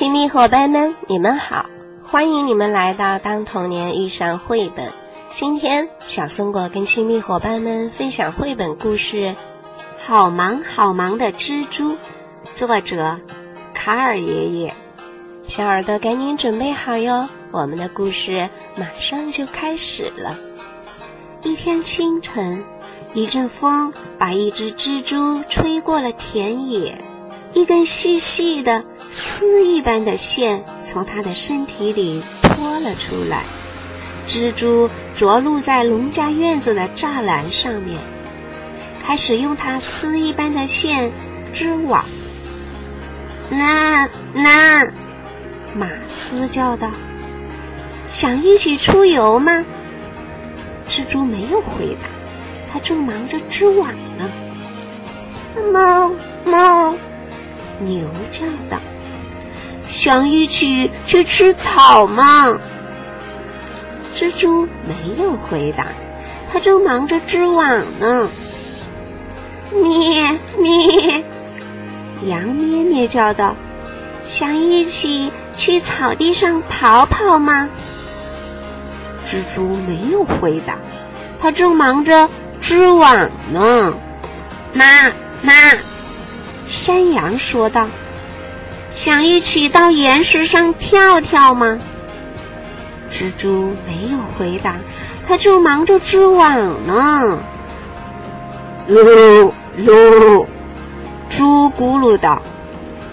亲密伙伴们，你们好！欢迎你们来到《当童年遇上绘本》。今天，小松果跟亲密伙伴们分享绘本故事《好忙好忙的蜘蛛》，作者卡尔爷爷。小耳朵赶紧准备好哟，我们的故事马上就开始了。一天清晨，一阵风把一只蜘蛛吹过了田野，一根细细的。丝一般的线从它的身体里拖了出来，蜘蛛着陆在农家院子的栅栏上面，开始用它丝一般的线织网。那那，马斯叫道：“想一起出游吗？”蜘蛛没有回答，它正忙着织网呢。猫猫，牛叫道。想一起去吃草吗？蜘蛛没有回答，它正忙着织网呢。咩咩，羊咩咩叫道：“想一起去草地上跑跑吗？”蜘蛛没有回答，它正忙着织网呢。妈妈，山羊说道。想一起到岩石上跳跳吗？蜘蛛没有回答，它正忙着织网呢。噜噜，猪咕噜道：“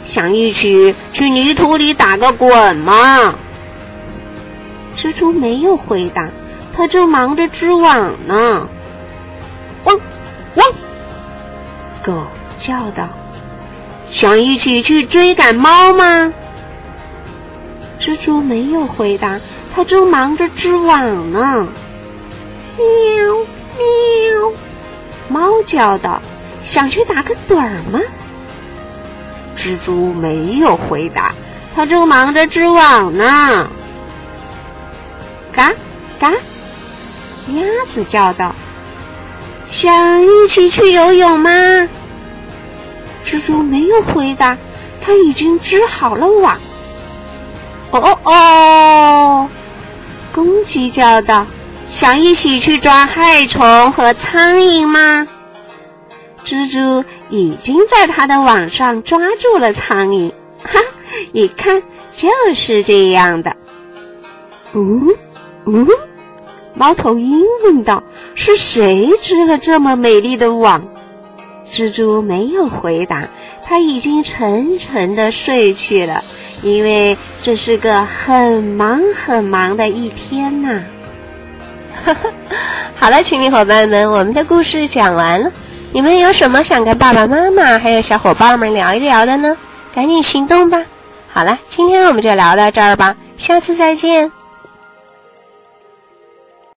想一起去泥土里打个滚吗？”蜘蛛没有回答，它正忙着织网呢。汪汪，狗叫道。想一起去追赶猫吗？蜘蛛没有回答，它正忙着织网呢。喵喵，猫叫道：“想去打个盹儿吗？”蜘蛛没有回答，它正忙着织网呢。嘎嘎，鸭子叫道：“想一起去游泳吗？”猪没有回答，它已经织好了网。哦哦哦！公鸡叫道：“想一起去抓害虫和苍蝇吗？”蜘蛛已经在它的网上抓住了苍蝇。哈，你看，就是这样的。嗯嗯，猫头鹰问道：“是谁织了这么美丽的网？”蜘蛛没有回答，它已经沉沉的睡去了，因为这是个很忙很忙的一天呐。好了，亲密伙伴们，我们的故事讲完了，你们有什么想跟爸爸妈妈还有小伙伴们聊一聊的呢？赶紧行动吧！好了，今天我们就聊到这儿吧，下次再见。